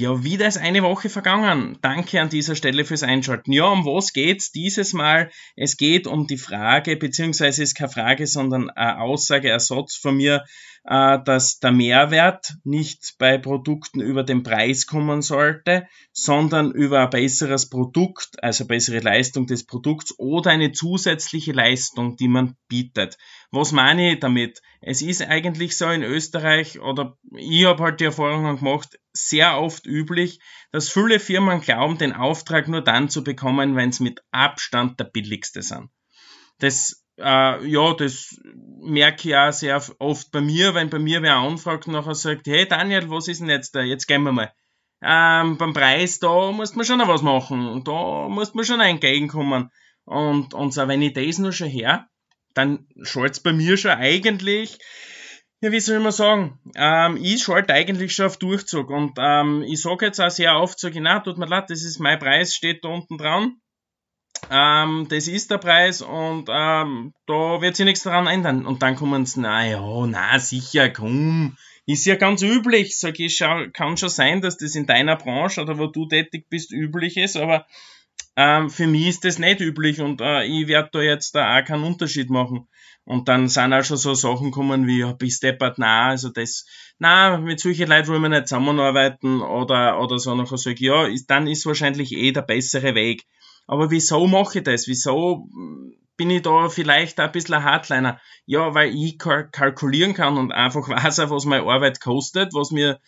Ja, wieder ist eine Woche vergangen. Danke an dieser Stelle fürs Einschalten. Ja, um was geht's dieses Mal? Es geht um die Frage, beziehungsweise ist keine Frage, sondern eine Aussage, Ersatz von mir, äh, dass der Mehrwert nicht bei Produkten über den Preis kommen sollte, sondern über ein besseres Produkt, also bessere Leistung des Produkts oder eine zusätzliche Leistung, die man bietet. Was meine ich damit? Es ist eigentlich so in Österreich, oder ich habe halt die Erfahrungen gemacht, sehr oft üblich, dass viele Firmen glauben, den Auftrag nur dann zu bekommen, wenn es mit Abstand der billigste sind. Das, äh, ja, das merke ich auch sehr oft bei mir, wenn bei mir wer anfragt und nachher sagt, hey Daniel, was ist denn jetzt da? Jetzt gehen wir mal. Ähm, beim Preis, da muss man schon noch was machen. Da muss man schon entgegenkommen. Und, und so, wenn ich das nur schon her, dann schaut's bei mir schon eigentlich ja, wie soll ich mal sagen? Ähm, ich schalte eigentlich schon auf Durchzug und ähm, ich sage jetzt auch sehr oft so, genau, tut mir leid, das ist mein Preis, steht da unten dran. Ähm, das ist der Preis und ähm, da wird sich nichts daran ändern. Und dann kommen sie, na ja, na sicher, komm, ist ja ganz üblich. Sag ich, kann schon sein, dass das in deiner Branche oder wo du tätig bist üblich ist, aber ähm, für mich ist das nicht üblich und äh, ich werde da jetzt da auch keinen Unterschied machen. Und dann sind auch schon so Sachen kommen wie, ja, bist deppert, na, also das, na, mit solchen Leuten wollen wir nicht zusammenarbeiten oder, oder so nachher sage ich, ja, ist, dann ist wahrscheinlich eh der bessere Weg. Aber wieso mache ich das? Wieso bin ich da vielleicht ein bisschen ein Hardliner? Ja, weil ich kalkulieren kann und einfach weiß, was meine Arbeit kostet, was mir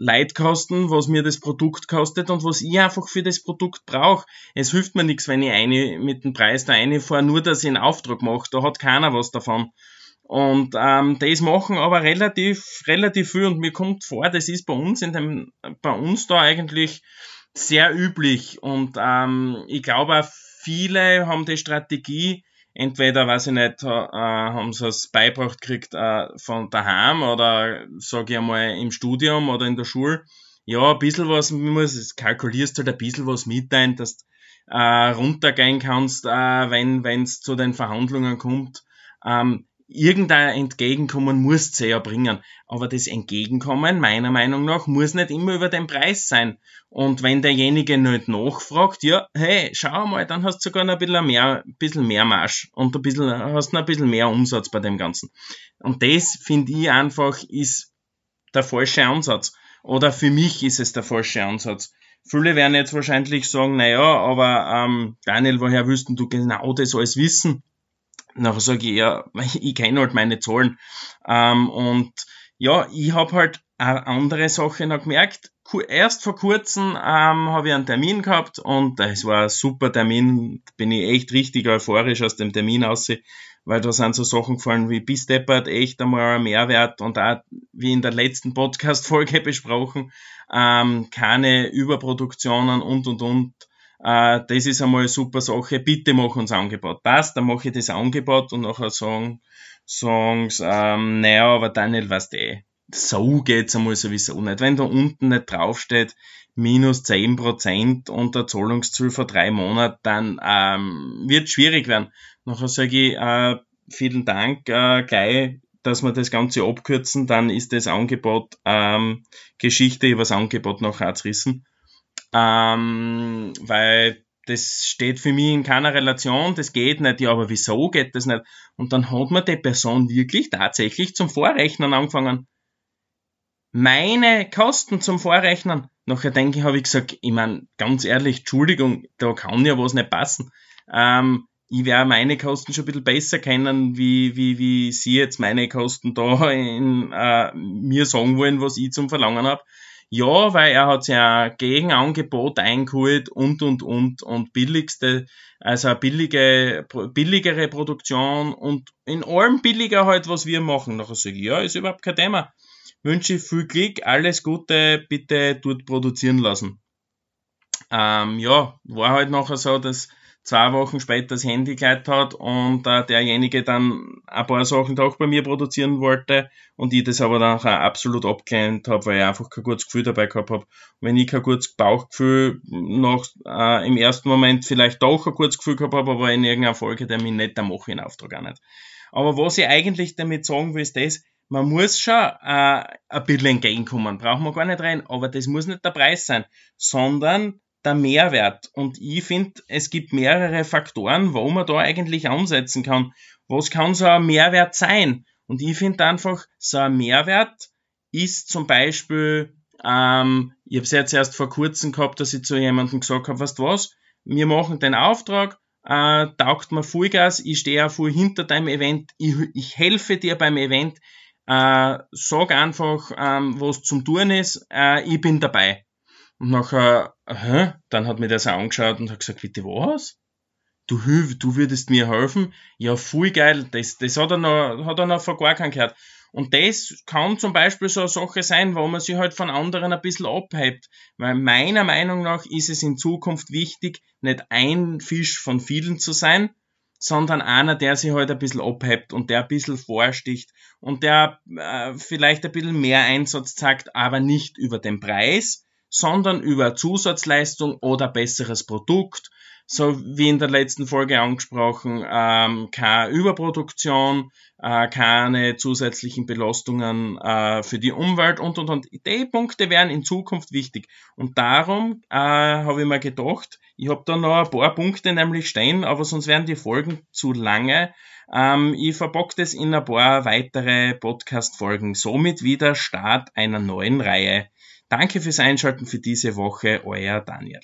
Leid kosten, was mir das Produkt kostet und was ich einfach für das Produkt brauche. Es hilft mir nichts, wenn ich eine mit dem Preis da eine fahre, nur dass ich einen Auftrag mache. Da hat keiner was davon. Und ähm, das machen aber relativ, relativ viel und mir kommt vor, das ist bei uns in dem, bei uns da eigentlich sehr üblich. Und ähm, ich glaube viele haben die Strategie, entweder, weiß ich nicht, äh, haben sie es beibracht gekriegt äh, von daheim oder, sage ich einmal, im Studium oder in der Schule. Ja, ein bisschen was, muss, kalkulierst halt ein bisschen was mit ein, dass du äh, runtergehen kannst, äh, wenn es zu den Verhandlungen kommt. Ähm, irgendein Entgegenkommen muss sie ja bringen. Aber das Entgegenkommen, meiner Meinung nach, muss nicht immer über den Preis sein. Und wenn derjenige nicht nachfragt, ja, hey, schau mal, dann hast du sogar noch ein bisschen mehr, ein bisschen mehr Marsch und ein bisschen, hast noch ein bisschen mehr Umsatz bei dem Ganzen. Und das, finde ich einfach, ist der falsche Ansatz. Oder für mich ist es der falsche Ansatz. Viele werden jetzt wahrscheinlich sagen, naja, aber ähm, Daniel, woher willst du genau das alles wissen? Nachher sage ich, ja, ich kenne halt meine Zahlen. Ähm, und ja, ich habe halt eine andere Sache noch gemerkt. Erst vor kurzem ähm, habe ich einen Termin gehabt und es war ein super Termin. Bin ich echt richtig euphorisch aus dem Termin aus, weil da sind so Sachen gefallen wie bis deppert, echt einmal ein Mehrwert und auch, wie in der letzten Podcast-Folge besprochen, ähm, keine Überproduktionen und und und äh, das ist einmal eine super Sache, bitte mach uns Angebot. Passt, dann mache ich das Angebot und nachher sagen, sagen ähm, naja, aber Daniel, weißt du eh, so geht's einmal sowieso nicht. Wenn da unten nicht draufsteht, minus zehn Prozent und der Zahlungsziel vor drei Monaten, dann ähm, wird schwierig werden. Nachher sage ich, äh, vielen Dank, äh, gleich, dass wir das Ganze abkürzen, dann ist das Angebot ähm, Geschichte über das Angebot nachher zerrissen ähm, weil das steht für mich in keiner Relation, das geht nicht, ja, aber wieso geht das nicht? Und dann hat mir die Person wirklich tatsächlich zum Vorrechnen angefangen. Meine Kosten zum Vorrechnen. Nachher denke ich, habe ich gesagt, ich meine, ganz ehrlich, Entschuldigung, da kann ja was nicht passen. Ähm, ich werde meine Kosten schon ein bisschen besser kennen, wie, wie, wie Sie jetzt meine Kosten da in, äh, mir sagen wollen, was ich zum Verlangen habe. Ja, weil er hat ja Gegenangebot eingeholt und, und, und, und billigste, also billige, billigere Produktion und in allem billiger halt, was wir machen. Nachher sage ich, ja, ist überhaupt kein Thema. Wünsche viel Glück, alles Gute, bitte dort produzieren lassen. Ähm, ja, war halt nachher so, dass zwei Wochen später das Handy geleitet hat und äh, derjenige dann ein paar Sachen doch bei mir produzieren wollte und ich das aber dann auch absolut abgelehnt habe, weil ich einfach kein gutes Gefühl dabei gehabt habe. Wenn ich kein gutes Bauchgefühl noch äh, im ersten Moment vielleicht doch ein gutes Gefühl gehabt habe, aber in irgendeiner Folge der mich nicht, dann mache ich den Auftrag auch nicht. Aber was ich eigentlich damit sagen will, ist das, man muss schon äh, ein bisschen entgegenkommen, brauchen wir gar nicht rein, aber das muss nicht der Preis sein, sondern der Mehrwert. Und ich finde, es gibt mehrere Faktoren, wo man da eigentlich ansetzen kann. Was kann so ein Mehrwert sein? Und ich finde einfach, so ein Mehrwert ist zum Beispiel, ähm, ich habe es jetzt erst vor kurzem gehabt, dass ich zu jemandem gesagt habe, weißt du was, wir machen den Auftrag, äh, taugt mir Vollgas, ich stehe auch voll hinter deinem Event, ich, ich helfe dir beim Event, äh, sag einfach, ähm, was zum tun ist, äh, ich bin dabei. Und nachher, äh, dann hat mir das auch angeschaut und hat gesagt, bitte was? Du, du würdest mir helfen? Ja, voll geil. Das, das hat er noch, hat er noch vor gar keinen gehört. Und das kann zum Beispiel so eine Sache sein, wo man sich halt von anderen ein bisschen abhebt. Weil meiner Meinung nach ist es in Zukunft wichtig, nicht ein Fisch von vielen zu sein, sondern einer, der sich halt ein bisschen abhebt und der ein bisschen vorsticht und der äh, vielleicht ein bisschen mehr Einsatz zeigt, aber nicht über den Preis, sondern über Zusatzleistung oder besseres Produkt so wie in der letzten Folge angesprochen, ähm, keine Überproduktion, äh, keine zusätzlichen Belastungen äh, für die Umwelt und und und. Die Punkte wären in Zukunft wichtig. Und darum äh, habe ich mir gedacht, ich habe da noch ein paar Punkte nämlich stehen, aber sonst wären die Folgen zu lange. Ähm, ich verbock das in ein paar weitere Podcast-Folgen. Somit wieder Start einer neuen Reihe. Danke fürs Einschalten für diese Woche, euer Daniel.